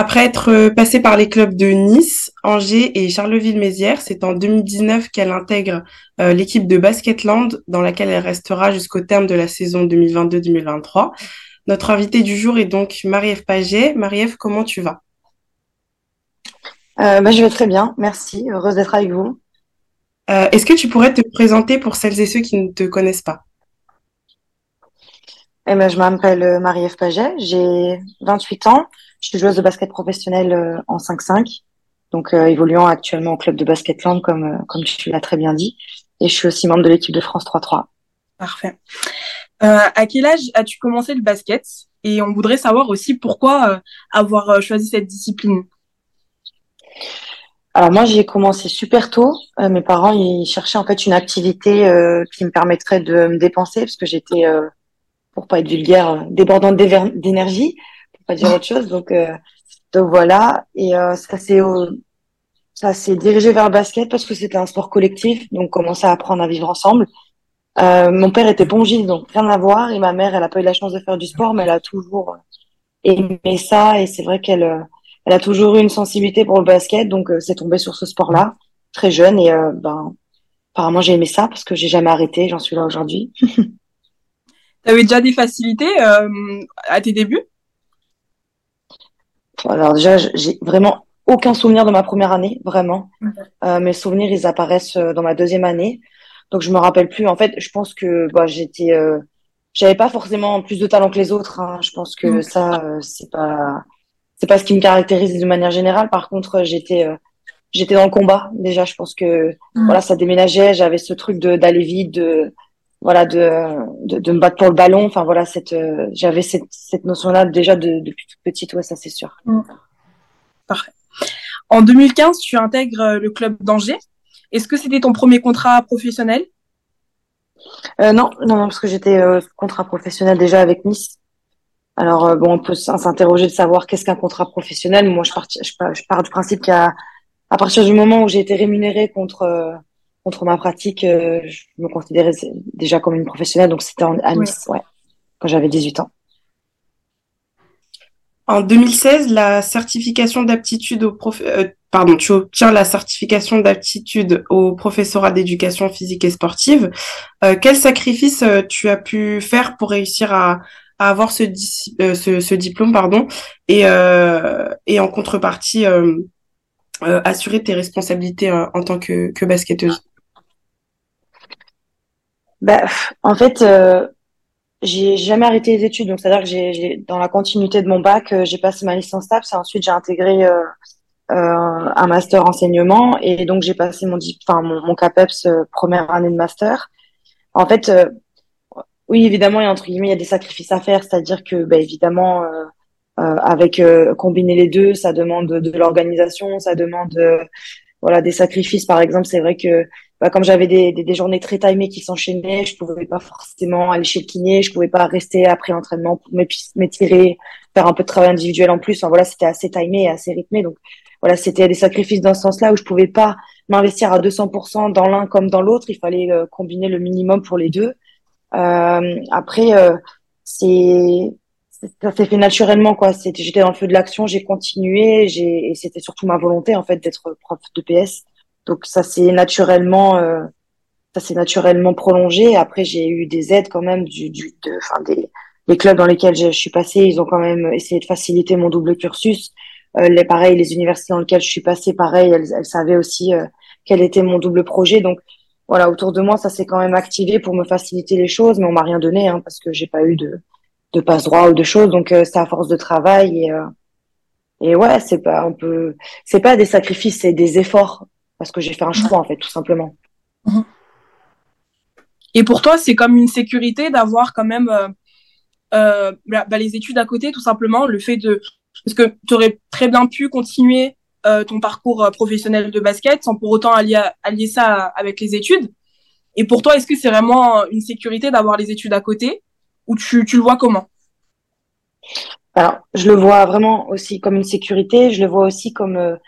Après être passée par les clubs de Nice, Angers et Charleville-Mézières, c'est en 2019 qu'elle intègre l'équipe de Basketland dans laquelle elle restera jusqu'au terme de la saison 2022-2023. Notre invitée du jour est donc Marie-Ève Paget. Marie-Ève, comment tu vas? Euh, bah, Je vais très bien, merci. Heureuse d'être avec vous. Euh, est-ce que tu pourrais te présenter pour celles et ceux qui ne te connaissent pas? Eh ben, Je m'appelle euh, Marie-Ève Paget, j'ai 28 ans. Je suis joueuse de basket professionnelle en 5-5, donc évoluant actuellement au club de Basketland, comme, comme tu l'as très bien dit. Et je suis aussi membre de l'équipe de France 3-3. Parfait. à quel âge as-tu commencé le basket? Et on voudrait savoir aussi pourquoi avoir choisi cette discipline. Alors moi j'ai commencé super tôt. Euh, mes parents ils cherchaient en fait une activité euh, qui me permettrait de me dépenser parce que j'étais, euh, pour pas être vulgaire, débordante d'énergie, pas dire autre chose. Donc donc voilà et ça s'est ça s'est dirigé vers le basket parce que c'était un sport collectif donc on commençait à apprendre à vivre ensemble. mon père était pongiste donc rien à voir et ma mère elle a pas eu la chance de faire du sport mais elle a toujours aimé ça et c'est vrai qu'elle elle a toujours eu une sensibilité pour le basket, donc euh, c'est tombé sur ce sport-là, très jeune, et euh, ben, apparemment j'ai aimé ça parce que j'ai jamais arrêté, j'en suis là aujourd'hui. tu avais déjà des facilités euh, à tes débuts? Alors déjà, j'ai vraiment aucun souvenir de ma première année, vraiment. mes souvenirs, ils apparaissent dans ma deuxième année, donc je me rappelle plus. En fait, je pense que bah, j'étais, j'avais pas forcément plus de talent que les autres. Hein. Je pense que ça, c'est pas c'est pas ce qui me caractérise de manière générale. Par contre, j'étais euh, j'étais dans le combat déjà. Je pense que mm. voilà, ça déménageait. J'avais ce truc de d'aller vite, de voilà, de, de, me battre pour le ballon. Enfin voilà, cette euh, j'avais cette cette notion-là déjà de, depuis toute petite. Ouais, ça c'est sûr. Mm. Parfait. En 2015, tu intègres euh, le club d'Angers. Est-ce que c'était ton premier contrat professionnel? Euh, non, non, non, parce que j'étais contrat professionnel déjà avec Nice. Alors euh, bon, on peut s'interroger de savoir qu'est-ce qu'un contrat professionnel. Moi, je pars, je pars, du principe qu'à à partir du moment où j'ai été rémunérée contre euh, contre ma pratique, euh, je me considérais déjà comme une professionnelle. Donc c'était à Nice, ouais, quand j'avais 18 ans. En 2016, la certification d'aptitude au prof... pardon, tu obtiens la certification d'aptitude au professorat d'éducation physique et sportive. quel sacrifice tu as pu faire pour réussir à, à avoir ce, euh, ce, ce, diplôme pardon et euh, et en contrepartie euh, euh assurer tes responsabilités euh, en tant que, que basketteuse? Bah, en fait j'ai jamais arrêté les études donc c'est à dire que j'ai dans la continuité de mon bac j'ai passé ma licence TAPS et ensuite j'ai intégré un master enseignement et donc j'ai passé mon enfin mon, mon CAPEPS première année de master en fait oui, évidemment, il y a entre guillemets, il y a des sacrifices à faire, c'est-à-dire que, bah, évidemment, euh, euh, avec euh, combiner les deux, ça demande de, l'organisation, ça demande, euh, voilà, des sacrifices. Par exemple, c'est vrai que, bah, comme j'avais des, des, journées très timées qui s'enchaînaient, je pouvais pas forcément aller chez le kiné, je pouvais pas rester après l'entraînement pour m'étirer, faire un peu de travail individuel en plus. Enfin, voilà, c'était assez timé et assez rythmé, donc voilà, c'était des sacrifices dans ce sens-là où je pouvais pas m'investir à 200% dans l'un comme dans l'autre. Il fallait combiner le minimum pour les deux. Euh, après, euh, c'est ça s'est fait naturellement quoi. J'étais dans le feu de l'action, j'ai continué, j'ai et c'était surtout ma volonté en fait d'être prof de PS. Donc ça s'est naturellement euh, ça s'est naturellement prolongé. Après j'ai eu des aides quand même du du enfin des les clubs dans lesquels je, suis passée, ils ont quand même essayé de faciliter mon double cursus. Euh, les pareil, les universités dans lesquelles je suis passée, pareil, elles, elles savaient aussi euh, quel était mon double projet. Donc voilà, autour de moi, ça s'est quand même activé pour me faciliter les choses, mais on m'a rien donné hein, parce que j'ai pas eu de, de passe droit ou de choses. Donc euh, c'est à force de travail et euh, et ouais, c'est pas on peut c'est pas des sacrifices, c'est des efforts parce que j'ai fait un choix en fait, tout simplement. Mhm. Et pour toi, c'est comme une sécurité d'avoir quand même euh, euh bah, bah, les études à côté, tout simplement, le fait de parce que tu aurais très bien pu continuer euh, ton parcours professionnel de basket sans pour autant allier, allier ça avec les études. Et pour toi, est-ce que c'est vraiment une sécurité d'avoir les études à côté ou tu, tu le vois comment? Alors, je le vois vraiment aussi comme une sécurité. Je le vois aussi comme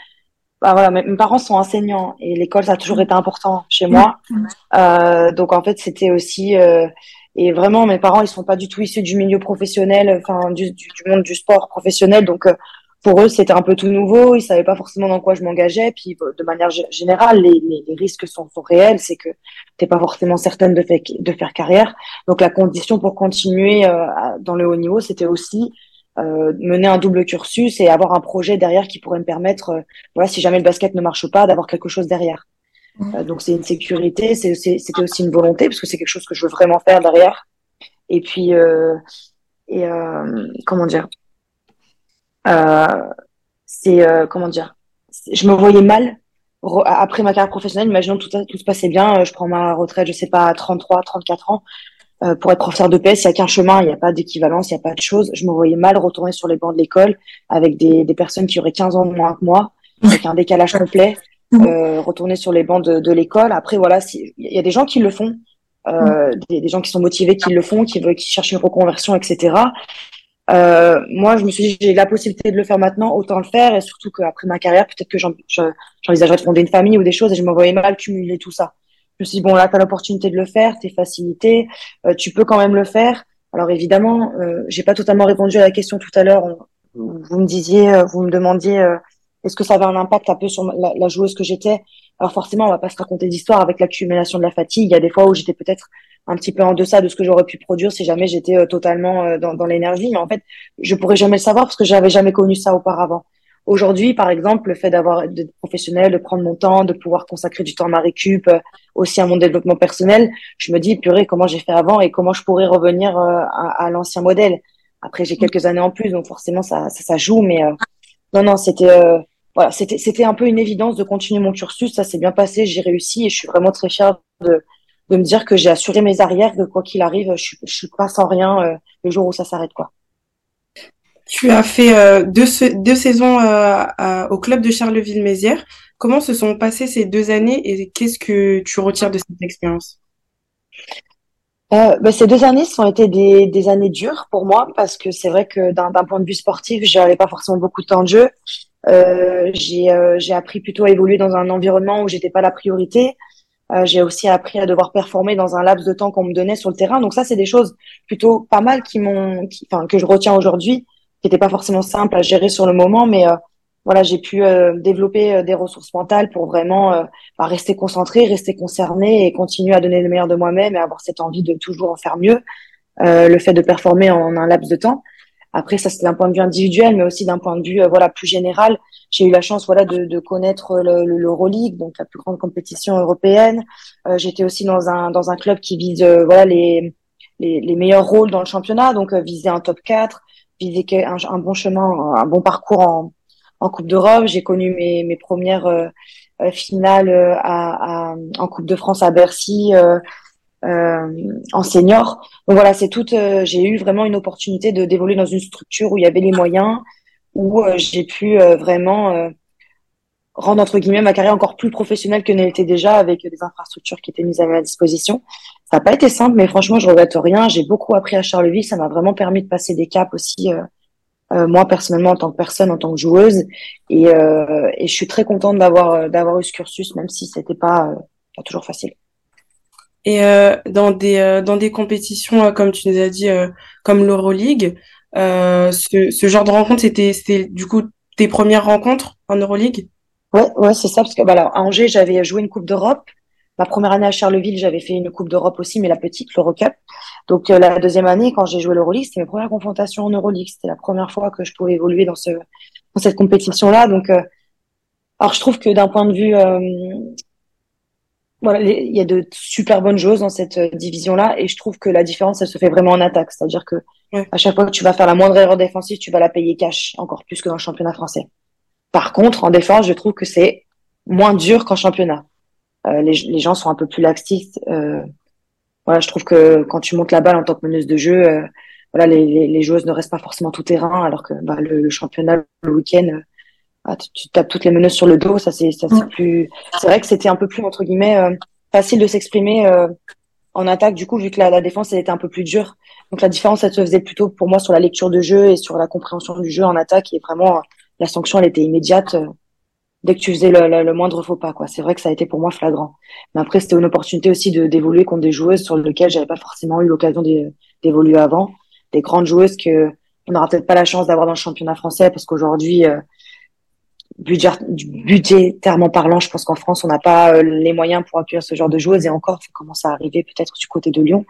bah voilà, mes, parents sont enseignants et l'école ça a toujours été important chez moi. Euh, donc en fait, c'était aussi euh, et vraiment mes parents ils sont pas du tout issus du milieu professionnel, enfin du, du, du monde du sport professionnel. Donc pour eux, c'était un peu tout nouveau. Ils savaient pas forcément dans quoi je m'engageais. Puis, de manière générale, les, les, risques sont, sont réels. C'est que t'es pas forcément certaine de, fait, de faire carrière. Donc, la condition pour continuer euh, dans le haut niveau, c'était aussi euh, mener un double cursus et avoir un projet derrière qui pourrait me permettre, euh, voilà, si jamais le basket ne marche pas, d'avoir quelque chose derrière. Mmh. Euh, donc, c'est une sécurité. C'était aussi une volonté parce que c'est quelque chose que je veux vraiment faire derrière. Et puis, et comment dire euh, c'est euh, comment dire Je me voyais mal après ma carrière professionnelle. Imaginons tout, tout se passait bien, euh, je prends ma retraite, je sais pas, à 33, 34 ans. Pour être professeur de PS, il n'y a qu'un chemin, il n'y a pas d'équivalence, il n'y a pas de choses. Je me voyais mal retourner sur les bancs de l'école avec des, des personnes qui auraient 15 ans moins que moi, avec un décalage complet, euh, retourner sur les bancs de, de l'école. Après, voilà, il y a des gens qui le font, euh, des, des, gens qui sont motivés, qui le font, qui veulent, qui cherchent une reconversion, etc. Euh, moi, je me suis dit, j'ai la possibilité de le faire maintenant, autant le faire. Et surtout qu'après ma carrière, peut-être que j'envisagerais de fonder une famille ou des choses et je me voyais mal cumuler tout ça. Je me suis dit, bon, là, tu as l'opportunité de le faire, t'es facilité, euh, tu peux quand même le faire. Alors évidemment, euh, j'ai pas totalement répondu à la question tout à l'heure. Vous me disiez, euh, vous me demandiez, euh, est-ce que ça avait un impact un peu sur la, la joueuse que j'étais? Alors forcément, on va pas se raconter d'histoire avec l'accumulation de la fatigue. Il y a des fois où j'étais peut-être un petit peu en deçà de ce que j'aurais pu produire si jamais j'étais euh, totalement euh, dans, dans l'énergie. Mais en fait, je pourrais jamais le savoir parce que j'avais jamais connu ça auparavant. Aujourd'hui, par exemple, le fait d'avoir d'être professionnel, de prendre mon temps, de pouvoir consacrer du temps à ma récup, euh, aussi à mon développement personnel, je me dis purée comment j'ai fait avant et comment je pourrais revenir à, à l'ancien modèle. Après, j'ai quelques années en plus, donc forcément ça ça, ça joue. Mais non non, c'était voilà, c'était c'était un peu une évidence de continuer mon cursus. Ça s'est bien passé, j'ai réussi et je suis vraiment très fière de de me dire que j'ai assuré mes arrières, que quoi qu'il arrive, je, je suis pas sans rien euh, le jour où ça s'arrête, quoi. Tu as fait euh, deux, deux, saisons euh, au club de Charleville-Mézières. Comment se sont passées ces deux années et qu'est-ce que tu retires de cette expérience? Euh, bah, ces deux années, ont été des, des, années dures pour moi parce que c'est vrai que d'un point de vue sportif, j'avais pas forcément beaucoup de temps de jeu. Euh, j'ai appris plutôt à évoluer dans un environnement où j'étais pas la priorité. Euh, j'ai aussi appris à devoir performer dans un laps de temps qu'on me donnait sur le terrain. Donc ça, c'est des choses plutôt pas mal qui m'ont, enfin que je retiens aujourd'hui, qui n'étaient pas forcément simples à gérer sur le moment, mais euh, voilà, j'ai pu euh, développer des ressources mentales pour vraiment bah, rester concentré, rester concerné et continuer à donner le meilleur de moi-même et avoir cette envie de toujours en faire mieux. le fait de performer en un laps de temps. Après, ça c'est d'un point de vue individuel, mais aussi d'un point de vue voilà plus général. J'ai eu la chance voilà de, de connaître l'Euroleague, donc la plus grande compétition européenne. Euh, J'étais aussi dans un dans un club qui vise euh, voilà les, les, les meilleurs rôles dans le championnat, donc euh, viser un top 4, viser un, un, bon chemin, un bon parcours en, en Coupe d'Europe. J'ai connu mes, mes premières euh, finales à, à, en Coupe de France à Bercy. en senior. Donc voilà, c'est tout. j'ai eu vraiment une opportunité de d'évoluer dans une structure où il y avait les moyens, où euh, j'ai pu euh, vraiment euh, rendre entre guillemets ma carrière encore plus professionnelle que n'était déjà avec des infrastructures qui étaient mises à ma disposition. Ça n'a pas été simple, mais franchement, je regrette rien. J'ai beaucoup appris à Charleville. Ça m'a vraiment permis de passer des caps aussi, euh, moi personnellement en tant que personne, en tant que joueuse. Et, euh, je suis très contente d'avoir d'avoir eu ce cursus, même si c'était pas, pas toujours facile. Et euh, dans des dans des compétitions comme tu nous as dit, comme l'Euroleague, euh, ce, ce, genre de rencontre, c'était, c'était du coup tes premières rencontres en Euroleague? Ouais, ouais, c'est ça. Parce que voilà, à Angers, j'avais joué une Coupe d'Europe. Ma première année à Charleville, j'avais fait une Coupe d'Europe aussi, mais la petite, l'Eurocup. Donc euh, la deuxième année, quand j'ai joué l'Euroleague, c'était mes premières confrontations en Euroleague. C'était la première fois que je pouvais évoluer dans ce dans cette compétition-là. Donc, euh, alors je trouve que d'un point de vue voilà, il y a de super bonnes choses dans cette division-là, et je trouve que la différence, elle se fait vraiment en attaque. C'est-à-dire que à chaque fois que tu vas faire la moindre erreur défensive, tu vas la payer cash, encore plus que dans le championnat français. Par contre, en défense, je trouve que c'est moins dur qu'en championnat. Euh, les, les, gens sont un peu plus laxistes. Euh, voilà, je trouve que quand tu montes la balle en tant que meneuse de jeu, euh, voilà, les, les, les, joueuses ne restent pas forcément tout terrain, alors que bah, le, le, championnat le week-end, euh, bah, tu, tu, tapes toutes les meneuses sur le dos. Ça c'est, ça c'est plus. C'est vrai que c'était un peu plus entre guillemets euh, facile de s'exprimer en attaque, du coup, vu que la, la, défense elle était un peu plus dure. Donc la différence, elle se faisait plutôt pour moi sur la lecture de jeu et sur la compréhension du jeu en attaque. Et vraiment, la sanction, elle était immédiate euh, dès que tu faisais le, moindre faux pas. quoi. C'est vrai que ça a été pour moi flagrant. Mais après, c'était une opportunité aussi de d'évoluer contre des joueuses sur lesquelles j'avais pas forcément eu l'occasion d'évoluer avant. Des grandes joueuses que on n'aura peut-être pas la chance d'avoir dans le championnat français parce qu'aujourd'hui, euh, budgétairement parlant, je pense qu'en France, on n'a pas euh, les moyens pour accueillir ce genre de joueuses et encore, ça commence à arriver peut-être du côté de Lyon.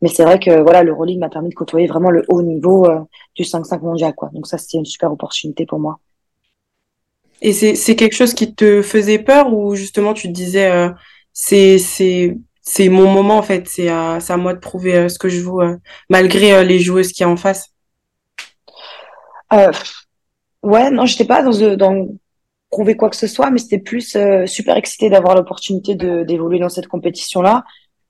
Mais c'est vrai que voilà, l'Euroleague m'a permis de côtoyer vraiment le haut niveau euh, du 5-5 mondial, quoi. Donc ça, c'était une super opportunité pour moi. Et c'est quelque chose qui te faisait peur ou justement tu te disais euh, c'est c'est c'est mon moment en fait, c'est à à moi de prouver ce que je vaux malgré les joueuses qui en face? Euh, ouais, non, j'étais pas dans dans prouver quoi que ce soit, mais c'était plus euh, super excité d'avoir l'opportunité de d'évoluer dans cette compétition-là.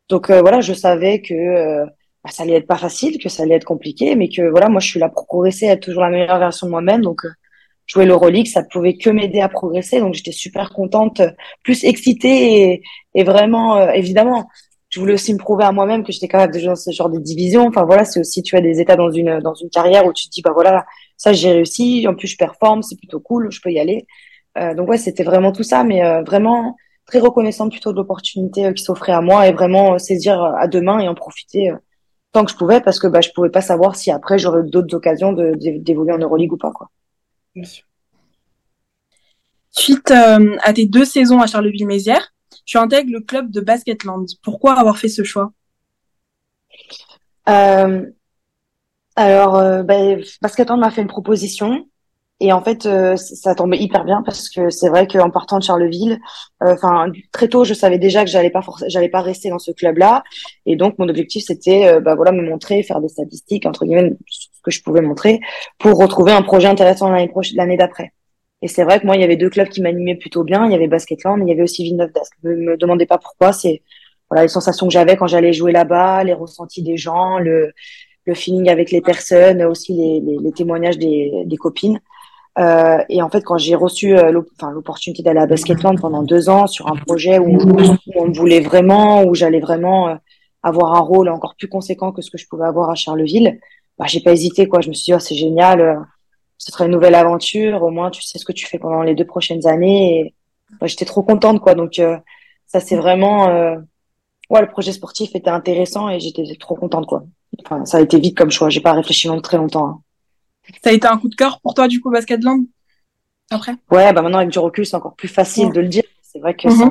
Donc euh, voilà, je savais que euh, bah, ça allait être pas facile, que ça allait être compliqué, mais que voilà, moi je suis là pour progresser, être toujours la meilleure version de moi-même. Donc jouer l'Euroleague, ça pouvait que m'aider à progresser. Donc j'étais super contente, plus excitée et, et vraiment, évidemment, je voulais aussi me prouver à moi-même que j'étais capable de jouer dans ce genre de division. Enfin voilà, c'est aussi tu as des états dans une dans une carrière où tu te dis bah voilà, ça j'ai réussi, en plus je performe, c'est plutôt cool, je peux y aller. Euh, donc ouais, c'était vraiment tout ça, mais euh, vraiment très reconnaissante plutôt de l'opportunité euh, qui s'offrait à moi et vraiment saisir à deux mains et en profiter tant que je pouvais parce que bah je pouvais pas savoir si après j'aurais d'autres occasions de d'évoluer en Euroleague ou pas quoi. Suite à tes deux saisons à Charleville-Mézières, tu intègres le club de Basketland. Pourquoi avoir fait ce choix? Euh, Alors, bah, Basketland m'a fait une proposition et en fait, euh, ça tombait hyper bien parce que c'est vrai qu'en partant de Charleville, euh, enfin très tôt, je savais déjà que j'allais pas j'allais pas rester dans ce club-là. Et donc mon objectif c'était, euh, bah voilà, me montrer, faire des statistiques entre guillemets, que je pouvais montrer, pour retrouver un projet intéressant l'année prochaine, l'année d'après. Et c'est vrai que moi, il y avait deux clubs qui m'animaient plutôt bien. Il y avait Basketland, mais il y avait aussi Villeneuve d'Ascq. Ne me demandez pas pourquoi. C'est voilà les sensations que j'avais quand j'allais jouer là-bas, les ressentis des gens, le, le feeling avec les personnes, aussi les, les, les témoignages des, des copines. Euh, et en fait, quand j'ai reçu euh, l'opportunité d'aller à Basketland pendant deux ans sur un projet où, on me voulait vraiment, où j'allais vraiment euh, avoir un rôle encore plus conséquent que ce que je pouvais avoir à Charleville, bah, j'ai pas hésité. quoi. Je me suis dit, oh, c'est génial, euh, ce serait une nouvelle aventure. Au moins, tu sais ce que tu fais pendant les deux prochaines années. Et bah, j'étais trop contente. quoi. Donc, ça, c'est vraiment... ouais, le projet sportif était intéressant et j'étais trop contente. quoi. Enfin, ça a été vite comme choix. J'ai pas réfléchi longtemps, très longtemps. Hein. Ça a été un coup de cœur pour toi, du coup, Basketland Après? Ouais, bah maintenant, avec du recul, c'est encore plus facile de le dire. C'est vrai que mhm.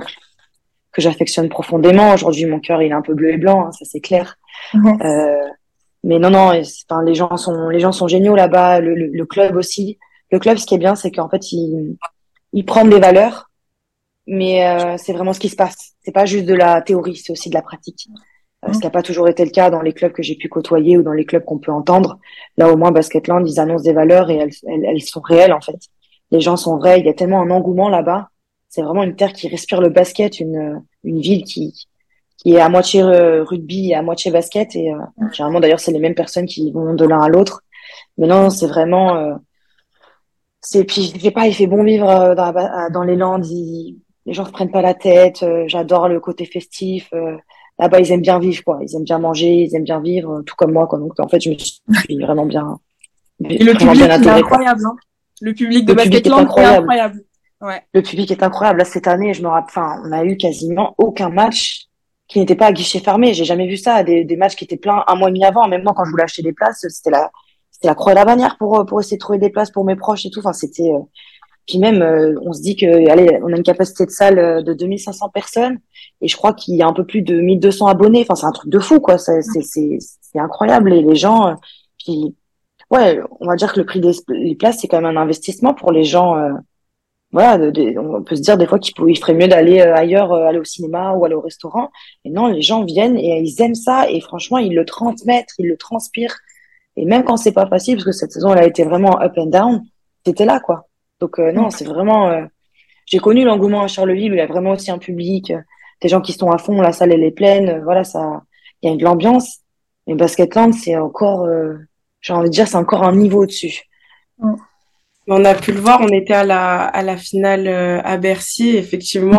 que j'affectionne profondément. Aujourd'hui, mon cœur, il est un peu bleu et blanc, hein, ça c'est clair. Mhm. euh, mais non, non, enfin, les gens sont, les gens sont géniaux là-bas. Le, le, club aussi. Le club, ce qui est bien, c'est qu'en fait, ils, ils prennent des valeurs, mais euh, c'est vraiment ce qui se passe. C'est pas juste de la théorie, c'est aussi de la pratique. Euh, ce qui n'a pas toujours été le cas dans les clubs que j'ai pu côtoyer ou dans les clubs qu'on peut entendre. Là, au moins, Basketland, ils annoncent des valeurs et elles, elles, sont réelles, en fait. Les gens sont vrais. Il y a tellement un engouement là-bas. C'est vraiment une terre qui respire le basket, une, une ville qui, qui est à moitié euh, rugby et à moitié basket. Et euh, généralement, d'ailleurs, c'est les mêmes personnes qui vont de l'un à l'autre. Mais non, c'est vraiment... Euh, c'est puis je sais pas il fait bon vivre dans, dans les Landes les gens se prennent pas la tête j'adore le côté festif là-bas ils aiment bien vivre quoi ils aiment bien manger ils aiment bien vivre tout comme moi quoi donc en fait je me suis vraiment bien et le public est incroyable hein. le public de est incroyable, incroyable. Ouais. le public est incroyable là cette année je me rappelle enfin on a eu quasiment aucun match qui n'était pas à guichet fermé j'ai jamais vu ça des, des matchs qui étaient pleins un mois et demi avant même moi quand je voulais acheter des places c'était la c'était la croix et la bannière pour pour essayer de trouver des places pour mes proches et tout enfin c'était euh, puis même, euh, on se dit que, allez, on a une capacité de salle euh, de 2500 personnes et je crois qu'il y a un peu plus de 1200 abonnés. Enfin, c'est un truc de fou, quoi. C'est, c'est, c'est, incroyable. Et les gens, euh, puis, ouais, on va dire que le prix des places, c'est quand même un investissement pour les gens. Voilà, on peut se dire des fois qu'il ferait mieux d'aller ailleurs, aller au cinéma ou aller au restaurant. Et non, les gens viennent et ils aiment ça et franchement, ils le transmettent, ils le transpirent. Et même quand c'est pas facile, parce que cette saison, elle a été vraiment up and down, c'était là, quoi. Donc euh, non, c'est vraiment. Euh, j'ai connu l'engouement à Charleville où il y a vraiment aussi un public, euh, des gens qui sont à fond, la salle elle est pleine, voilà, ça, il y a de l'ambiance. Mais Basketland, c'est encore, j'ai envie de dire, c'est encore un niveau au-dessus. On a pu le voir, on était à la, à la finale à Bercy. Effectivement,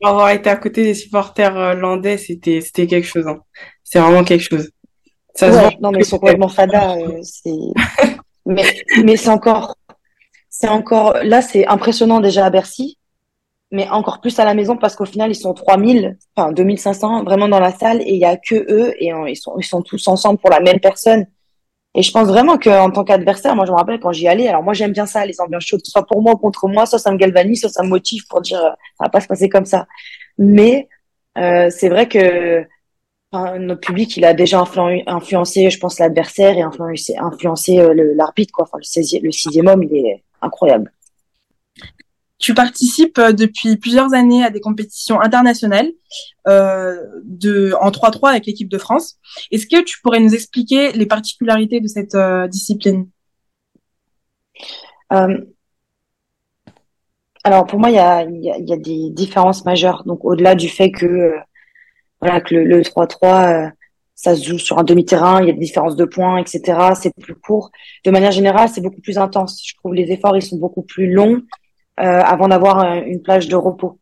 pour avoir été à côté des supporters landais, c'était, c'était quelque chose. Hein. C'est vraiment quelque chose. Ça non, mais ils sont complètement fada. mais mais c'est encore c'est encore là c'est impressionnant déjà à Bercy mais encore plus à la maison parce qu'au final ils sont 3000 enfin 2500 vraiment dans la salle et il y a que eux et ils sont ils sont tous ensemble pour la même personne Et je pense vraiment qu'en tant qu'adversaire, moi je me rappelle quand j'y allais, alors moi j'aime bien ça, les ambiances chaudes, soit pour moi ou contre moi, soit ça me galvanise, soit ça me motive pour dire ça va pas se passer comme ça. Mais euh, c'est vrai que notre public, il a déjà influencé, je pense, l'adversaire et influencé, influencé euh, l'arbitre, quoi. Enfin, le, le sixième homme, il est incroyable. Tu participes euh, depuis plusieurs années à des compétitions internationales euh, de, en 3-3 avec l'équipe de France. Est-ce que tu pourrais nous expliquer les particularités de cette euh, discipline? Euh, Alors pour moi, il y a, y, a, y a, des différences majeures. Donc au-delà du fait que voilà que le 3-3 ça se joue sur un demi-terrain, il y a des différences de points, etc. C'est plus court. De manière générale, c'est beaucoup plus intense. Je trouve les efforts, ils sont beaucoup plus longs euh, avant d'avoir une plage de repos.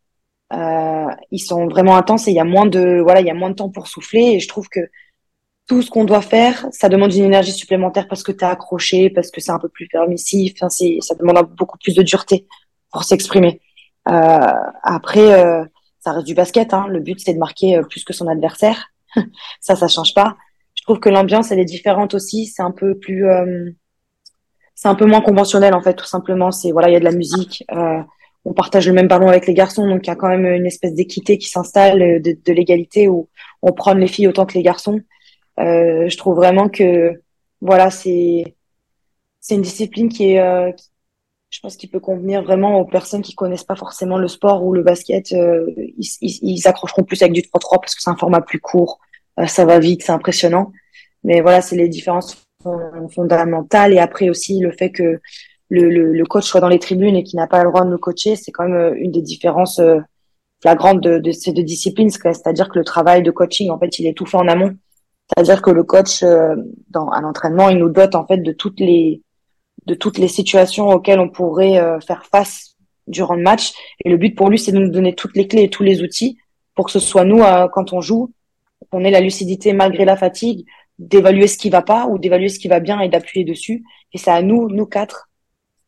Euh, ils sont vraiment intenses et il y a moins de voilà, il y a moins de temps pour souffler. Et je trouve que tout ce qu'on doit faire, ça demande une énergie supplémentaire parce que tu es accroché, parce que c'est un peu plus permissif. Enfin, c'est, ça demande beaucoup plus de dureté pour s'exprimer. Euh, après, euh, ça reste du basket. Hein. Le but, c'est de marquer euh, plus que son adversaire. ça, ça change pas. Je trouve que l'ambiance, elle est différente aussi. C'est un peu plus, euh, c'est un peu moins conventionnel en fait, tout simplement. C'est voilà, il y a de la musique. Euh, on partage le même ballon avec les garçons, donc il y a quand même une espèce d'équité qui s'installe, euh, de, de l'égalité où on prend les filles autant que les garçons. Euh, je trouve vraiment que voilà, c'est c'est une discipline qui est, euh, je pense, qui peut convenir vraiment aux personnes qui connaissent pas forcément le sport ou le basket. Euh, ils, ils, ils, accrocheront plus avec du 3-3 parce que c'est un format plus court, ça va vite, c'est impressionnant. Mais voilà, c'est les différences fondamentale. Et après aussi le fait que le, le, le coach soit dans les tribunes et qu'il n'a pas le droit de nous coacher, c'est quand même euh, une des différences euh, flagrantes de, de ces deux disciplines. C'est-à-dire que le travail de coaching, en fait, il est tout fait en amont. C'est-à-dire que le coach, euh, dans, à l'entraînement, il nous dote en fait de toutes les de toutes les situations auxquelles on pourrait faire face durant le match. Et le but pour lui, c'est de nous donner toutes les clés et tous les outils pour que ce soit nous, quand on joue, qu'on ait la lucidité malgré la fatigue, d'évaluer ce qui va pas ou d'évaluer ce qui va bien et d'appuyer dessus. Et c'est à nous, nous quatre,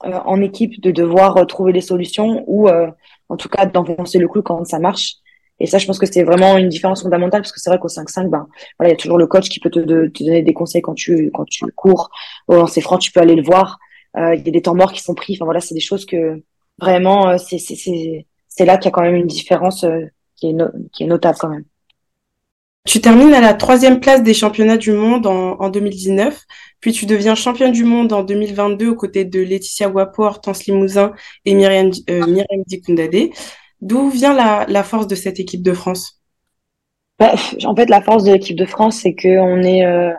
euh, en équipe, de devoir euh, trouver des solutions ou euh, en tout cas d'enfoncer le clou quand ça marche. Et ça, je pense que c'est vraiment une différence fondamentale parce que c'est vrai qu'au 5-5, ben, voilà, il y a toujours le coach qui peut te, te, donner des conseils quand tu, quand tu cours. Au lancer franc, tu peux aller le voir. Euh, il y a des temps morts qui sont pris. Enfin voilà, c'est des choses que vraiment, c'est, c'est, c'est, c'est là qu'il y a quand même une différence qui est, qui est notable quand même. Tu termines à la troisième place des championnats du monde en, en 2019, puis tu deviens championne du monde en 2022 aux côtés de Laetitia Wapo, Hortense Limousin et Myriam, euh, Dikundade. D'où vient la, la, force de cette équipe de France? Bah, En fait, la force de l'équipe de France, c'est qu'on est euh,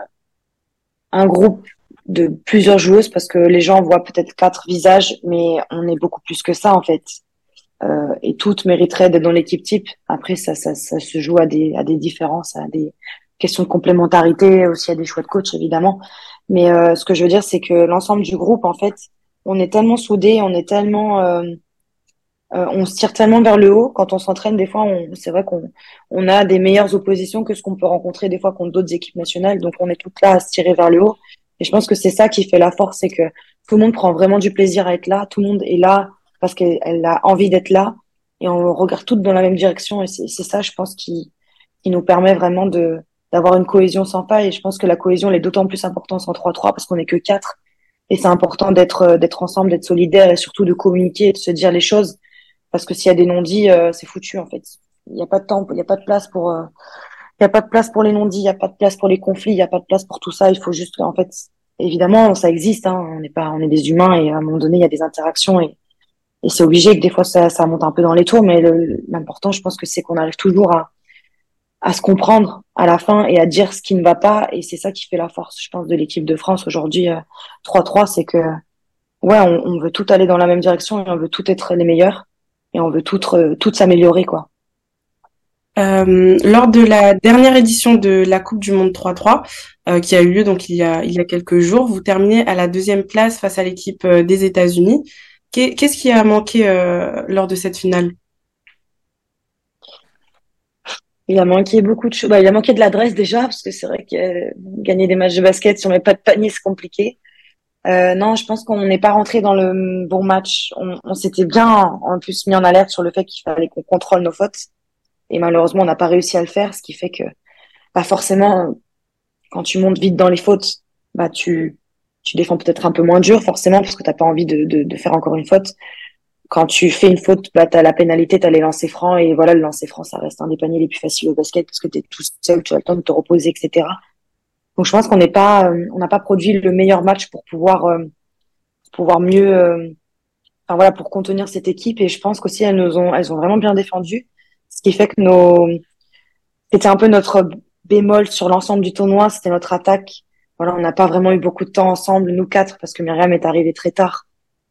un groupe de plusieurs joueuses parce que les gens voient peut-être quatre visages, mais on est beaucoup plus que ça en fait euh, et toutes mériteraient d'être dans l'équipe type. Après, ça, ça, se joue à des, à des différences, à des questions de complémentarité, aussi à des choix de coach, évidemment. Mais euh, ce que je veux dire, c'est que l'ensemble du groupe, en fait, on est tellement soudés, on est tellement, euh on se tire tellement vers le haut. Quand on s'entraîne, des fois, c'est vrai qu'on on a des meilleures oppositions que ce qu'on peut rencontrer des fois contre d'autres équipes nationales. Donc, on est toutes là à se tirer vers le haut. Et je pense que c'est ça qui fait la force, c'est que tout le monde prend vraiment du plaisir à être là. Tout le monde est là parce qu'elle a envie d'être là et on regarde toutes dans la même direction et c'est ça, je pense, qui, qui nous permet vraiment de d'avoir une cohésion sans faille et je pense que la cohésion elle est d'autant plus importante en 3-3 parce qu'on est que quatre et c'est important d'être d'être ensemble, d'être solidaire et surtout de communiquer de se dire les choses parce que s'il y a des non-dits, euh, c'est foutu en fait. Il n'y a pas de temps, il n'y a pas de place pour euh, il a pas de place pour les non-dits, il n'y a pas de place pour les conflits, il n'y a pas de place pour tout ça. Il faut juste, en fait, évidemment, ça existe. Hein, on n'est pas, on est des humains et à un moment donné, il y a des interactions et et c'est obligé que des fois ça, ça monte un peu dans les tours, mais l'important, je pense que c'est qu'on arrive toujours à, à se comprendre à la fin et à dire ce qui ne va pas. Et c'est ça qui fait la force, je pense, de l'équipe de France aujourd'hui. 3-3, euh, c'est que ouais, on, on, veut tout aller dans la même direction et on veut tout être les meilleurs et on veut tout, tout s'améliorer, quoi. Euh, lors de la dernière édition de la Coupe du Monde 3-3, euh, qui a eu lieu donc il y a, il y a quelques jours, vous terminez à la deuxième place face à l'équipe euh, des États-Unis. Qu'est-ce qui a manqué euh, lors de cette finale? Il a manqué beaucoup de choses. Bah, il a manqué de l'adresse déjà, parce que c'est vrai que euh, gagner des matchs de basket si on pas de panier, c'est compliqué. Euh, non, je pense qu'on n'est pas rentré dans le bon match. On, s'était bien en plus mis en alerte sur le fait qu'il fallait qu'on contrôle nos fautes. Et malheureusement, on n'a pas réussi à le faire, ce qui fait que pas forcément, quand tu montes vite dans les fautes, bah tu tu défends peut-être un peu moins dur forcément parce que t'as pas envie de, de, de, faire encore une faute. Quand tu fais une faute, bah t'as la pénalité, t'as les lancers francs et voilà le lancer franc ça reste un des paniers les plus faciles au basket parce que t'es tout seul, tu as le temps de te reposer, etc. Donc je pense qu'on n'est pas, euh, on n'a pas produit le meilleur match pour pouvoir euh, pouvoir mieux, euh, enfin voilà pour contenir cette équipe et je pense qu'aussi elles nous ont, elles ont vraiment bien défendu, ce qui fait que nos, c'était un peu notre bémol sur l'ensemble du tournoi, c'était notre attaque voilà, on n'a pas vraiment eu beaucoup de temps ensemble, nous quatre, parce que Myriam est arrivée très tard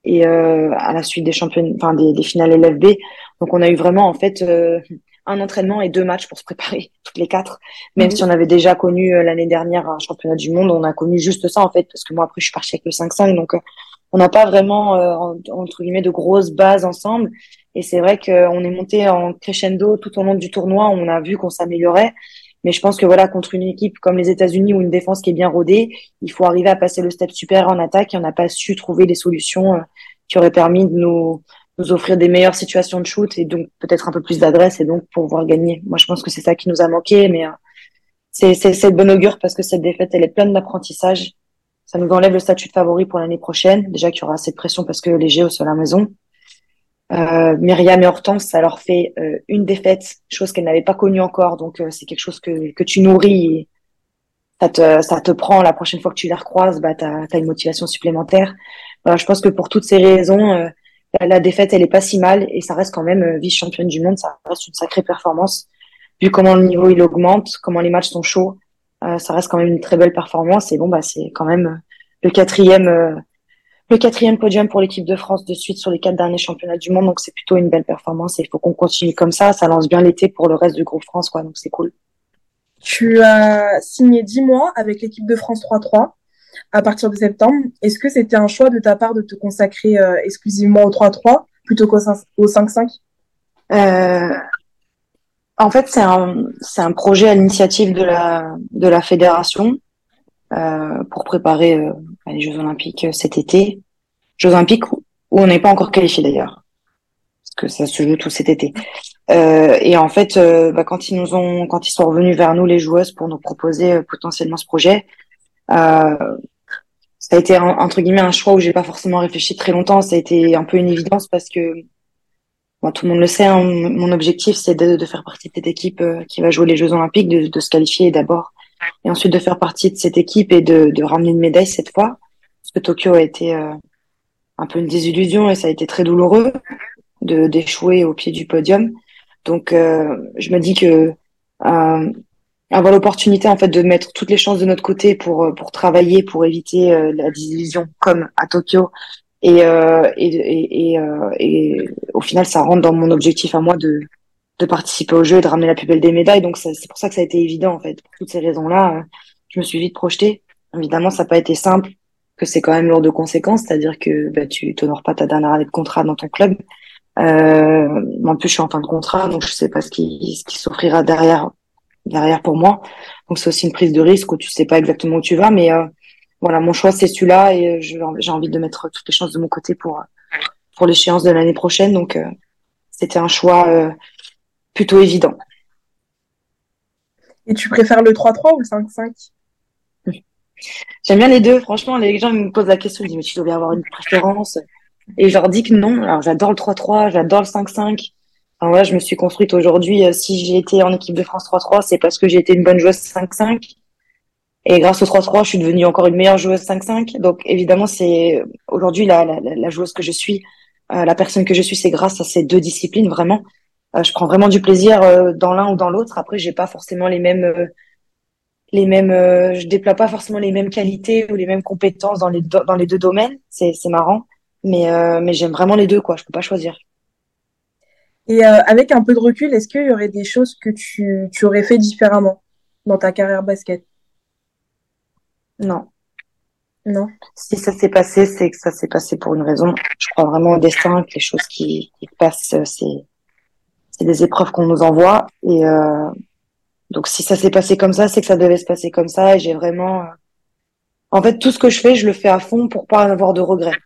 et euh, à la suite des champions, enfin des, des, finales LFB. Donc on a eu vraiment en fait euh, un entraînement et deux matchs pour se préparer toutes les quatre. Même mhm. si on avait déjà connu euh, l'année dernière un championnat du monde, on a connu juste ça en fait, parce que moi après je suis partie avec le 5-5, donc on n'a pas vraiment entre guillemets de grosses bases ensemble. Et c'est vrai qu'on est monté en crescendo tout au long du tournoi, on a vu qu'on s'améliorait. Mais je pense que voilà, contre une équipe comme les États-Unis ou une défense qui est bien rodée, il faut arriver à passer le step super en attaque et on n'a pas su trouver des solutions euh, qui auraient permis de nous, nous offrir des meilleures situations de shoot et donc peut-être un peu plus d'adresse et donc pouvoir gagner. Moi, je pense que c'est ça qui nous a manqué, mais euh, c'est c'est de bonne augure parce que cette défaite, elle est pleine d'apprentissage. Ça nous enlève le statut de favori pour l'année prochaine. Déjà qu'il y aura assez de pression parce que les Géos sont à la maison. Euh, Myriam et Hortense, ça leur fait euh, une défaite, chose qu'elles n'avaient pas connue encore. Donc euh, c'est quelque chose que, que tu nourris et ça te, ça te prend la prochaine fois que tu les recroises, bah, tu as, une motivation supplémentaire. Voilà, je pense que pour toutes ces raisons, euh, la, défaite, elle est pas si mal et ça reste quand même vice-championne du monde. Ça reste une sacrée performance. Vu comment le niveau il augmente, comment les matchs sont chauds, ça reste quand même une très belle performance. Et bon, bah, c'est quand même le quatrième le quatrième podium pour l'équipe de France de suite sur les quatre derniers championnats du monde. Donc c'est plutôt une belle performance et il faut qu'on continue comme ça. Ça lance bien l'été pour le reste du groupe France, quoi. Donc c'est cool. Tu as signé dix mois avec l'équipe de France 3-3 à partir de septembre. Est-ce que c'était un choix de ta part de te consacrer euh, exclusivement au 3-3 plutôt qu'au 5-5 euh, En fait, c'est un, c'est un projet à l'initiative de la, de la fédération euh, pour préparer euh, les Jeux Olympiques euh, cet été. Jeux Olympiques où, on n'est pas encore qualifié d'ailleurs, parce que ça se joue tout cet été. Euh, et en fait, bah, quand ils nous ont, quand ils sont revenus vers nous les joueuses pour nous proposer potentiellement ce projet, ça a été entre guillemets un choix où j'ai pas forcément réfléchi très longtemps. Ça a été un peu une évidence parce que tout le monde le sait. Hein, mon objectif c'est de, faire partie de cette équipe qui va jouer les Jeux Olympiques, de, se qualifier d'abord et ensuite de faire partie de cette équipe et de, ramener une médaille cette fois. Parce que Tokyo a été euh, un peu une désillusion et ça a été très douloureux de d'échouer au pied du podium. Donc euh, je me dis que euh, avoir l'opportunité en fait de mettre toutes les chances de notre côté pour pour travailler pour éviter la désillusion comme à Tokyo et et, et, et, et au final ça rentre dans mon objectif à moi de de participer au jeu et de ramener la plus belle des médailles. Donc c'est pour ça que ça a été évident en fait. Pour toutes ces raisons-là, euh, je me suis vite projetée. Évidemment, ça n'a pas été simple, que c'est quand même lourd de conséquences, c'est-à-dire que bah, tu t'honores pas ta dernière année de contrat dans ton club. Euh, en plus, je suis en fin de contrat, donc je sais pas ce qui, ce s'offrira derrière, derrière pour moi. Donc c'est aussi une prise de risque où tu sais pas exactement où tu vas, mais euh, voilà, mon choix c'est celui-là et j'ai envie de mettre toutes les chances de mon côté pour pour l'échéance de l'année prochaine. Donc euh, c'était un choix plutôt évident. Et tu préfères le 3-3 ou le 5-5 J'aime bien les deux. Franchement, les gens me posent la question, ils disent mais tu dois bien avoir une préférence. Et je leur dis que non. Alors j'adore le 3-3, j'adore le 5-5. Enfin, voilà, je me suis construite aujourd'hui. Euh, si j'ai été en équipe de France 3-3, c'est parce que j'ai été une bonne joueuse 5-5. Et grâce au 3-3, je suis devenue encore une meilleure joueuse 5-5. Donc évidemment, c'est aujourd'hui la, la, la, joueuse que je suis, euh, la personne que je suis, c'est grâce à ces deux disciplines vraiment. Euh, je prends vraiment du plaisir euh, dans l'un ou dans l'autre. Après, j'ai pas forcément les mêmes euh, les mêmes je déploie pas forcément les mêmes qualités ou les mêmes compétences dans les dans les deux domaines. C'est c'est marrant, mais mais j'aime vraiment les deux quoi. Je peux pas choisir. Et avec un peu de recul, est-ce qu'il y aurait des choses que tu, tu aurais fait différemment dans ta carrière basket? Non. Non? Si ça s'est passé, c'est que ça s'est passé pour une raison. Je crois vraiment au destin, que les choses qui, qui passent, c'est c'est des épreuves qu'on nous envoie et euh, donc si ça s'est passé comme ça, c'est que ça devait se passer comme ça et j'ai vraiment euh, en fait tout ce que je fais, je le fais à fond pour pas avoir de regrets.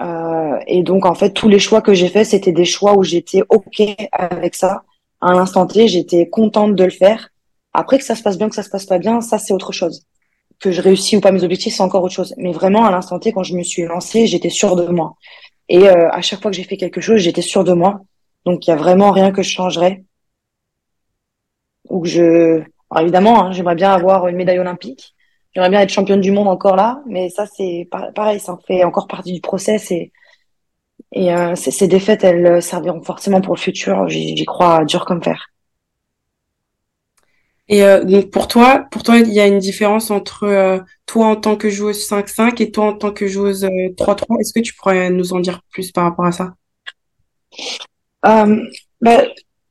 Euh, et donc en fait tous les choix que j'ai faits, c'était des choix où j'étais ok avec ça. À l'instant T, j'étais contente de le faire. Après que ça se passe bien, que ça se passe pas bien, ça c'est autre chose. que je réussis ou pas mes objectifs, c'est encore autre chose. Mais vraiment, à l'instant T, quand je me suis lancée, j'étais sûre de moi. Et euh, à chaque fois que j'ai fait quelque chose, j'étais sûre de moi. Donc, il y a vraiment rien que je changerais. Ou que je... Alors, évidemment, hein, j'aimerais bien avoir une médaille olympique. J'aimerais bien être championne du monde encore là. Mais ça, c'est pareil, ça fait encore partie du process. Et, et euh, ces défaites, elles serviront forcément pour le futur. J'y crois dur comme fer. Et euh, donc pour toi, pour toi, il y a une différence entre euh, toi en tant que joueuse 5-5 et toi en tant que joueuse 3-3. Euh, Est-ce que tu pourrais nous en dire plus par rapport à ça? Euh, bah,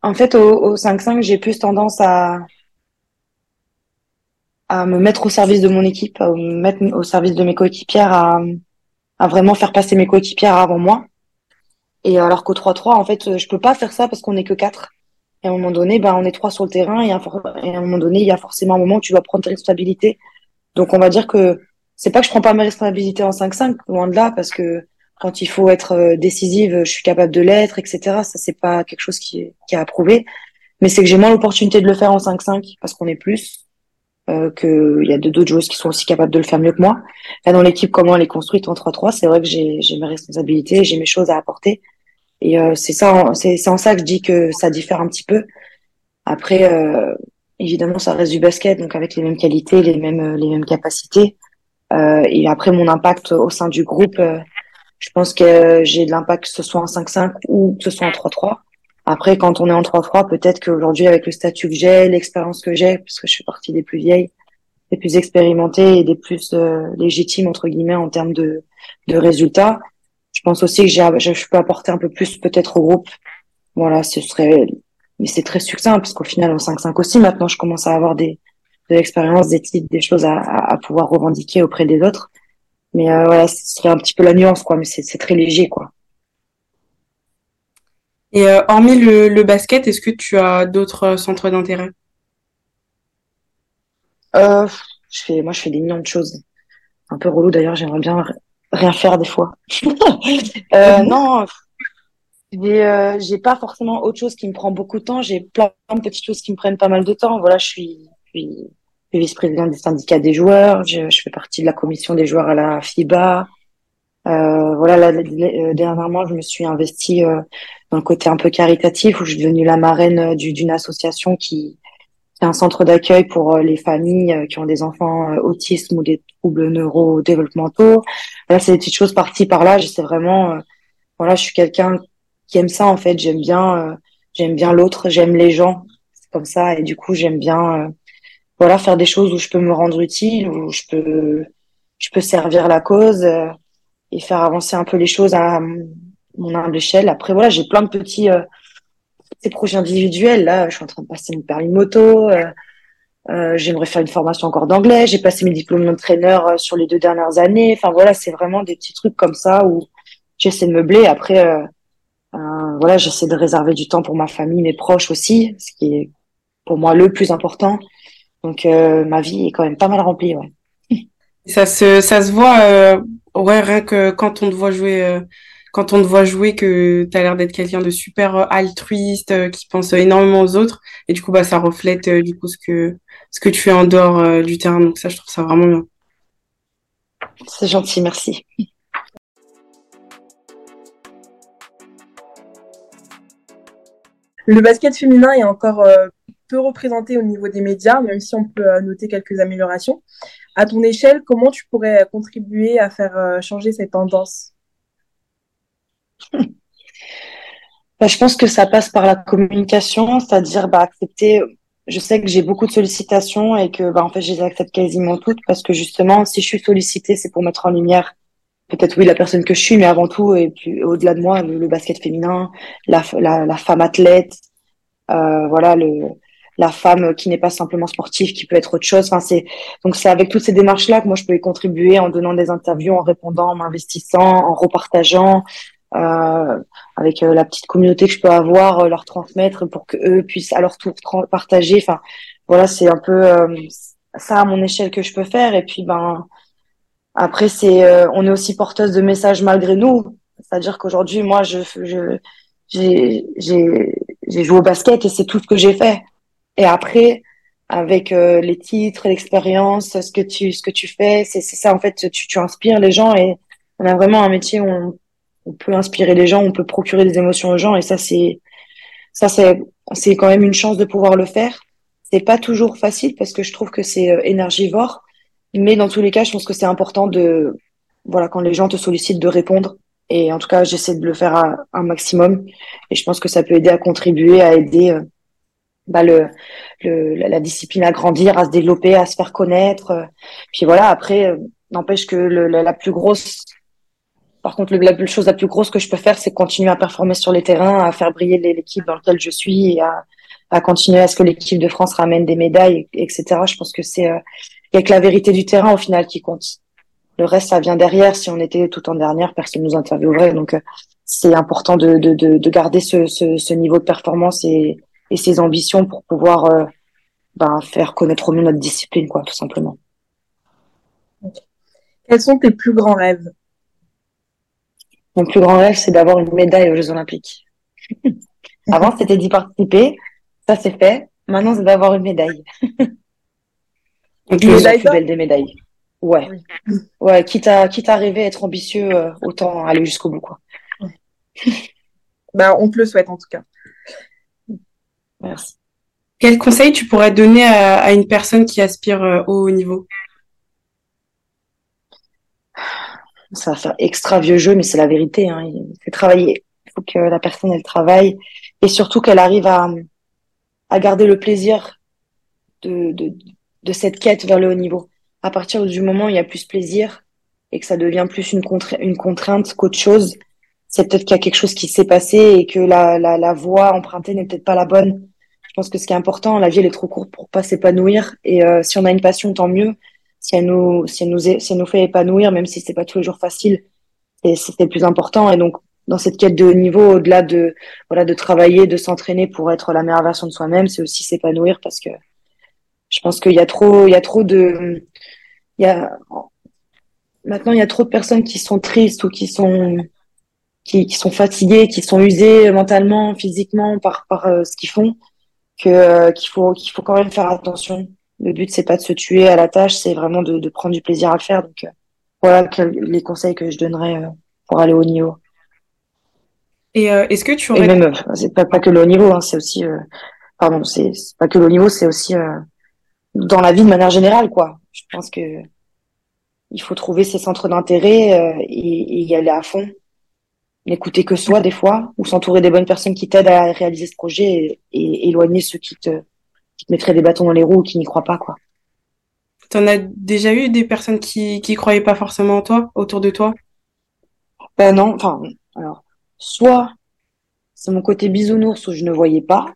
En fait, au, 5-5, j'ai plus tendance à à me mettre au service de mon équipe, à me mettre au service de mes coéquipières, à, à vraiment faire passer mes coéquipières avant moi. Et alors qu'au 3-3, en fait, je peux pas faire ça parce qu'on n'est que 4. Et à un moment donné, ben, on est trois sur le terrain et à, un moment donné, il y a forcément un moment où tu dois prendre tes responsabilités. Donc, on va dire que c'est pas que je prends pas mes responsabilités en 5-5, loin de là, parce que quand il faut être euh, décisive, je suis capable de l'être, etc. Ça, c'est pas quelque chose qui qui est approuvé. Mais c'est que j'ai moins l'opportunité de le faire en 5-5 parce qu'on est plus, euh, qu'il y a d'autres joueuses qui sont aussi capables de le faire mieux que moi. Là, dans l'équipe, comment elle est construite en 3-3, c'est vrai que j'ai mes responsabilités, j'ai mes choses à apporter. Et euh, c'est ça, c'est en ça que je dis que ça diffère un petit peu. Après, euh, évidemment, ça reste du basket, donc avec les mêmes qualités, les mêmes les mêmes capacités. Euh, et après, mon impact au sein du groupe, euh, je pense que j'ai de l'impact que ce soit en 5-5 ou que ce soit en 3-3. Après, quand on est en 3-3, peut-être qu'aujourd'hui, avec le statut que j'ai, l'expérience que j'ai, parce que je fais partie des plus vieilles, des plus expérimentées et des plus euh, légitimes entre guillemets en termes de, de résultats, je pense aussi que je peux apporter un peu plus peut-être au groupe. Voilà, ce serait, mais c'est très succinct parce qu'au final, en 5-5 aussi, maintenant, je commence à avoir des, de l'expérience, des titres, des choses à, à, pouvoir revendiquer auprès des autres. Mais euh, voilà, ce serait un petit peu la nuance, quoi. Mais c'est, c'est très léger, quoi. Et euh, hormis le, le basket, est-ce que tu as d'autres centres d'intérêt? Euh, je fais, moi, je fais des millions de choses. Un peu relou d'ailleurs. J'aimerais bien rien faire des fois. euh, non, j'ai euh, j'ai pas forcément autre chose qui me prend beaucoup de temps. J'ai plein de petites choses qui me prennent pas mal de temps. Voilà, je suis, vice-présidente des syndicats des joueurs. Je, je, fais partie de la commission des joueurs à la FIBA. Euh, voilà, là, euh, dernièrement, je me suis investie euh, dans le côté un peu caritatif où je suis devenue la marraine d'une association qui un centre d'accueil pour euh, les familles euh, qui ont des enfants euh, autistes ou des troubles neurodéveloppementaux. Là, c'est des petites choses parties par là. J'essaie vraiment, voilà, je suis quelqu'un qui aime ça en fait. J'aime bien, j'aime bien l'autre, j'aime les gens, c'est comme ça. Et du coup, j'aime bien, voilà, faire des choses où je peux me rendre utile, où je peux, je peux servir la cause et faire avancer un peu les choses à mon humble échelle. Après, voilà, j'ai plein de petits ces projets individuels. Là, je suis en train de passer mon permis moto. Euh, euh, J'aimerais faire une formation encore d'anglais. J'ai passé mes diplômes d'entraîneur euh, sur les deux dernières années. Enfin voilà, c'est vraiment des petits trucs comme ça où j'essaie de meubler. Après, euh, euh, voilà, j'essaie de réserver du temps pour ma famille, mes proches aussi, ce qui est pour moi le plus important. Donc ma vie est quand même pas mal remplie. Ouais. Ça se ça se voit ouais rien que quand on te voit jouer quand on te voit jouer que tu as l'air d'être quelqu'un de super euh, altruiste, euh, qui pense énormément aux autres. Et du coup, bah, ça reflète euh, du coup ce que, ce que tu fais en dehors du terrain. Donc ça, je trouve ça vraiment bien. C'est gentil, merci. Le basket féminin est encore peu représenté au niveau des médias, même si on peut noter quelques améliorations. À ton échelle, comment tu pourrais contribuer à faire changer cette tendance? Bah, je pense que ça passe par la communication, c'est-à-dire bah, accepter. Je sais que j'ai beaucoup de sollicitations et que bah, en fait je les accepte quasiment toutes parce que justement si je suis sollicitée c'est pour mettre en lumière peut-être oui la personne que je suis mais avant tout et au-delà de moi le, basket féminin, la, femme athlète, euh, voilà le la femme qui n'est pas simplement sportive, qui peut être autre chose. Enfin, c'est donc c'est avec toutes ces démarches là que moi je peux y contribuer en donnant des interviews, en répondant, en m'investissant, en repartageant, euh, avec euh, la petite communauté que je peux avoir, euh, leur transmettre pour que eux puissent à leur tour partager. Enfin, voilà, c'est un peu ça à mon échelle que je peux faire. Et puis, ben après, c'est on est aussi porteuse de messages malgré nous. C'est-à-dire qu'aujourd'hui, moi, je je j'ai j'ai j'ai joué au basket et c'est tout ce que j'ai fait. Et après, avec les titres, l'expérience, ce que tu ce que tu fais, c'est ça en fait. Tu, inspires les gens et on a vraiment un métier où on, peut inspirer les gens, on peut procurer des émotions aux gens et ça c'est ça c'est c'est quand même une chance de pouvoir le faire. C'est pas toujours facile parce que je trouve que c'est énergivore, mais dans tous les cas, je pense que c'est important de voilà quand les gens te sollicitent de répondre et en tout cas, j'essaie de le faire un maximum. Et je pense que ça peut aider à contribuer, à aider euh, bah, le, le, la discipline à grandir, à se développer, à se faire connaître. Puis voilà, après, euh, n'empêche que le, la, plus grosse, par contre, la, chose la plus grosse que je peux faire, c'est continuer à performer sur les terrains, à faire briller l'équipe dans laquelle je suis et à, à continuer à ce que l'équipe de France ramène des médailles, etc. Je pense que c'est, euh, il y a que la vérité du terrain au final qui compte. Le reste, ça vient derrière. Si on était tout en dernière, personne nous interviewerait. Donc, euh, c'est important de, de, de, garder ce, ce, ce, niveau de performance et, et ses ambitions pour pouvoir euh, ben, faire connaître au mieux notre discipline, quoi, tout simplement. Quels sont tes plus grands rêves? Mon plus grand rêve, c'est d'avoir une médaille aux Jeux Olympiques. Avant, c'était d'y participer. Ça, c'est fait. Maintenant, c'est d'avoir une médaille. Donc, la plus belle des médailles. Ouais. Ouais, quitte à, quitte à rêver, être ambitieux, euh, autant aller jusqu'au bout, quoi. bah, on te le souhaite, en tout cas. Merci. Quel conseil tu pourrais donner à, une personne qui aspire euh, au haut niveau? Ça va faire extra vieux jeu, mais c'est la vérité. Hein. Il faut travailler. Il faut que la personne, elle travaille. Et surtout qu'elle arrive à, garder le plaisir de, cette quête vers le haut niveau à partir du moment où il y a plus plaisir et que ça devient plus une, une contrainte qu'autre chose, c'est peut-être qu'il y a quelque chose qui s'est passé et que la, la, la voie empruntée n'est peut-être pas la bonne. Je pense que ce qui est important, la vie elle est trop courte pour pas s'épanouir et euh, si on a une passion, tant mieux. Si elle nous, si elle nous, si elle nous fait épanouir, même si c'est pas tous les jours facile, et c'est le plus important. Et donc dans cette quête de niveau, au-delà de voilà de travailler, de s'entraîner pour être la meilleure version de soi-même, c'est aussi s'épanouir parce que je pense qu'il y a trop, il y a trop de, il y a maintenant il y a trop de personnes qui sont tristes ou qui sont qui, qui sont fatiguées, qui sont usées mentalement, physiquement par par euh, ce qu'ils font, que euh, qu'il faut qu'il faut quand même faire attention. Le but c'est pas de se tuer à la tâche, c'est vraiment de, de prendre du plaisir à le faire. Donc euh, voilà les conseils que je donnerais pour aller au niveau. Et est-ce que tu aurais... Et même, c'est pas, pas que le haut niveau, hein, c'est aussi, pardon, c'est pas que le haut niveau, c'est aussi dans la vie de manière générale, quoi. Je pense que il faut trouver ses centres d'intérêt euh, et, y aller à fond. N'écouter que soi des fois, ou s'entourer des bonnes personnes qui t'aident à réaliser ce projet et, éloigner ceux qui te, qui te mettraient des bâtons dans les roues ou qui n'y croient pas, quoi. T'en as déjà eu des personnes qui qui croyaient pas forcément en toi autour de toi? Ben non, enfin alors soit c'est mon côté bisounours où je ne voyais pas,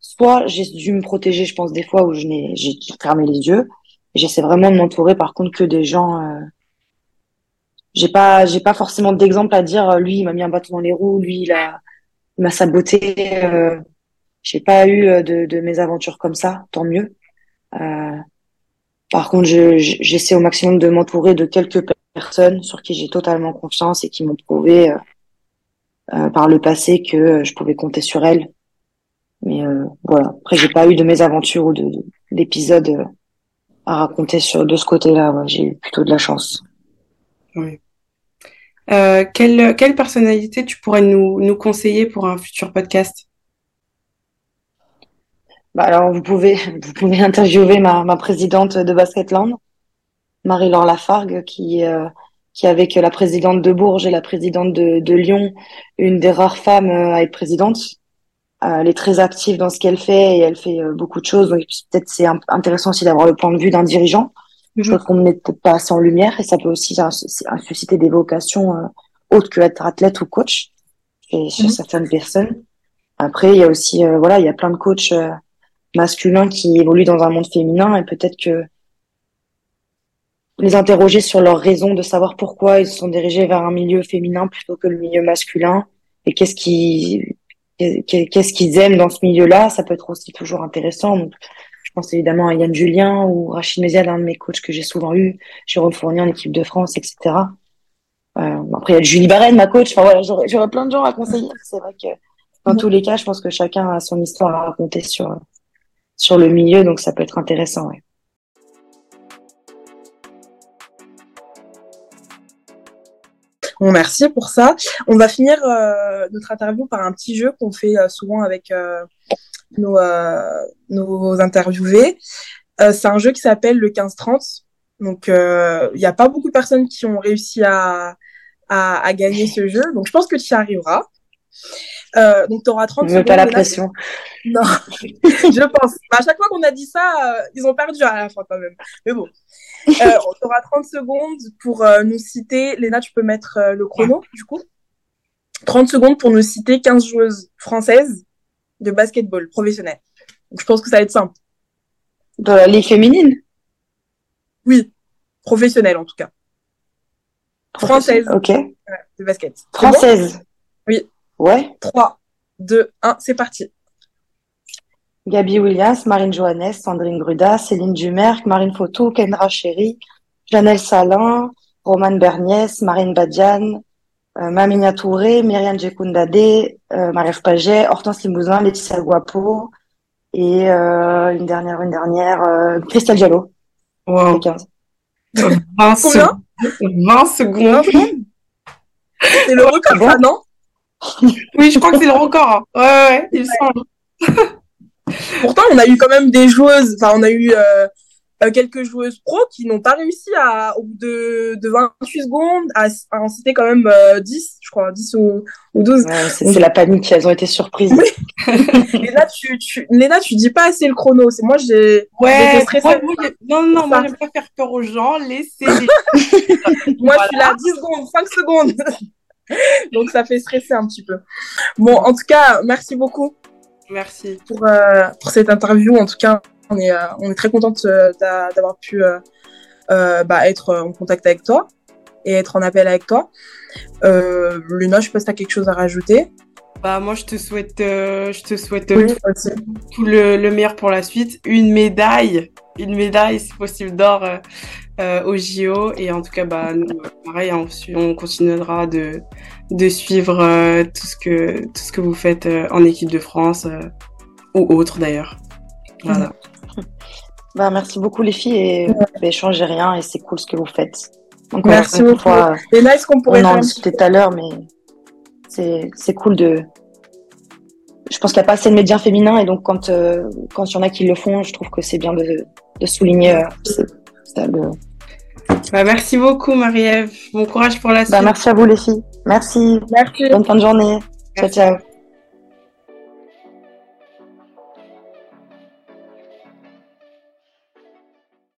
soit j'ai dû me protéger, je pense des fois où je n'ai j'ai fermé les yeux, J'essaie vraiment de m'entourer par contre que des gens. Euh... J'ai pas, j'ai pas forcément d'exemple à dire. Euh, lui, il m'a mis un bâton dans les roues. Lui, il a, il m'a saboté. Euh... J'ai pas eu euh, de, de mes aventures comme ça. Tant mieux. Euh... Par contre, j'essaie au maximum de m'entourer de quelques personnes sur qui j'ai totalement confiance et qui m'ont prouvé euh, par le passé que je pouvais compter sur elles. Mais voilà. Après, j'ai pas eu de mes aventures ou d'épisodes à raconter sur de ce côté-là. j'ai eu plutôt de la chance. Oui. Euh, quelle, quelle personnalité tu pourrais nous, nous conseiller pour un futur podcast? Bah alors vous pouvez vous pouvez interviewer ma, ma présidente de Basketland, Marie-Laure Lafargue, qui euh, qui avec la présidente de Bourges et la présidente de, de Lyon, une des rares femmes euh, à être présidente. Elle est très active dans ce qu'elle fait et elle fait beaucoup de choses. Donc peut-être c'est intéressant aussi d'avoir le point de vue d'un dirigeant. Je trouve qu'on ne met pas assez en lumière et ça peut aussi susciter des vocations euh, autres que être athlète ou coach chez, chez mhm. certaines personnes. Après, il y a aussi voilà, il y a plein de coachs masculins qui évoluent dans un monde féminin et peut-être que les interroger sur leurs raisons de savoir pourquoi ils se sont dirigés vers un milieu féminin plutôt que le milieu masculin et qu'est-ce qui qu'est-ce qu'ils aiment dans ce milieu-là, ça peut être aussi toujours intéressant. Donc, pense évidemment à Yann Julien ou Rachid Mézial, un de mes coachs que j'ai souvent eu, Jérôme Fournier en équipe de France, etc. Euh, après, il y a Julie Barren, ma coach. Enfin voilà, j'aurais plein de gens à conseiller. C'est vrai que dans tous les cas, je pense que chacun a son histoire à raconter sur sur le milieu, donc ça peut être intéressant. Ouais. Bon, merci pour ça. On va finir euh, notre interview par un petit jeu qu'on fait euh, souvent avec nos, nos interviewés. c'est un jeu qui s'appelle le 15-30. Donc, il n'y a pas beaucoup de personnes qui ont réussi à, à, à, gagner ce jeu. Donc, je pense que tu y arriveras. Euh, donc, tu auras 30 secondes. pas la pression. Non, je pense. À chaque fois qu'on a dit ça, euh, ils ont perdu à la fin quand même. Mais bon. Euh, tu auras 30 secondes pour euh, nous citer. Léna, tu peux mettre euh, le chrono, du coup. 30 secondes pour nous citer 15 joueuses françaises de basketball professionnel. Donc, je pense que ça va être simple. De la ligue féminine? Oui, professionnelle en tout cas. Française. Ok. De basket. Française? oui. Ouais. 3, 2, 1, c'est parti. Gabi Williams, Marine Johannes, Sandrine Gruda, Céline Dumerc, Marine Fotou, Kendra Chéry, Janelle Salin, Romane Berniès, Marine Badian, euh, Maminia Touré, Myriam Djekundade, euh, Marie Paget, Hortense Limousin, Laetitia Guapo et euh, une dernière, une dernière, euh, Christelle Diallo. Wow. 15. 20, Combien 20 secondes. C'est le record, Bon. ça, non Oui, je crois que c'est le record. hein. Ouais, ouais, il semble. Pourtant, on a eu quand même des joueuses, enfin, on a eu euh, euh, quelques joueuses pro qui n'ont pas réussi à, au bout de, de 28 secondes, à, à en citer quand même euh, 10, je crois, 10 ou, ou 12. Ouais, c'est c'est la panique, elles ont été surprises. Et là, tu, tu, Léna, tu dis pas assez le chrono. C'est moi, j'ai, Ouais, moi, moi, j'ai- non, non, moi, j'aime pas faire peur aux gens. Laissez les... Moi, Voilà. je suis là 10 secondes, 5 secondes. Donc, ça fait stresser un petit peu. Bon, en tout cas, merci beaucoup Merci. pour, euh, pour cette interview. En tout cas, on est, euh, on est très contente euh, d'a- d'avoir pu euh, bah, être en contact avec toi et être en appel avec toi. Luna, je pas si tu as quelque chose à rajouter. Bah, moi, je te souhaite, euh, je te souhaite Oui, tout, le, le meilleur pour la suite. Une médaille, une médaille, si possible, d'or euh, euh, au JO. Et en tout cas, bah, nous, pareil, on, continuera de, de suivre tout ce que, tout ce que vous faites en équipe de France ou autre d'ailleurs. Voilà. Bah, merci beaucoup les filles et ben, changez rien et c'est cool ce que vous faites. Donc, Merci beaucoup. fois, est-ce qu'on pourrait on faire en discutait tout à l'heure, mais c'est c'est cool de. Je pense qu'il n'y a pas assez de médias féminins et donc quand euh, quand il y en a qui le font, je trouve que c'est bien de, de souligner euh, le- Bah, merci beaucoup, Marie-Ève. Bon courage pour la suite. Bah, merci à vous les filles. Merci. Merci. Bonne fin de journée. Ciao ciao.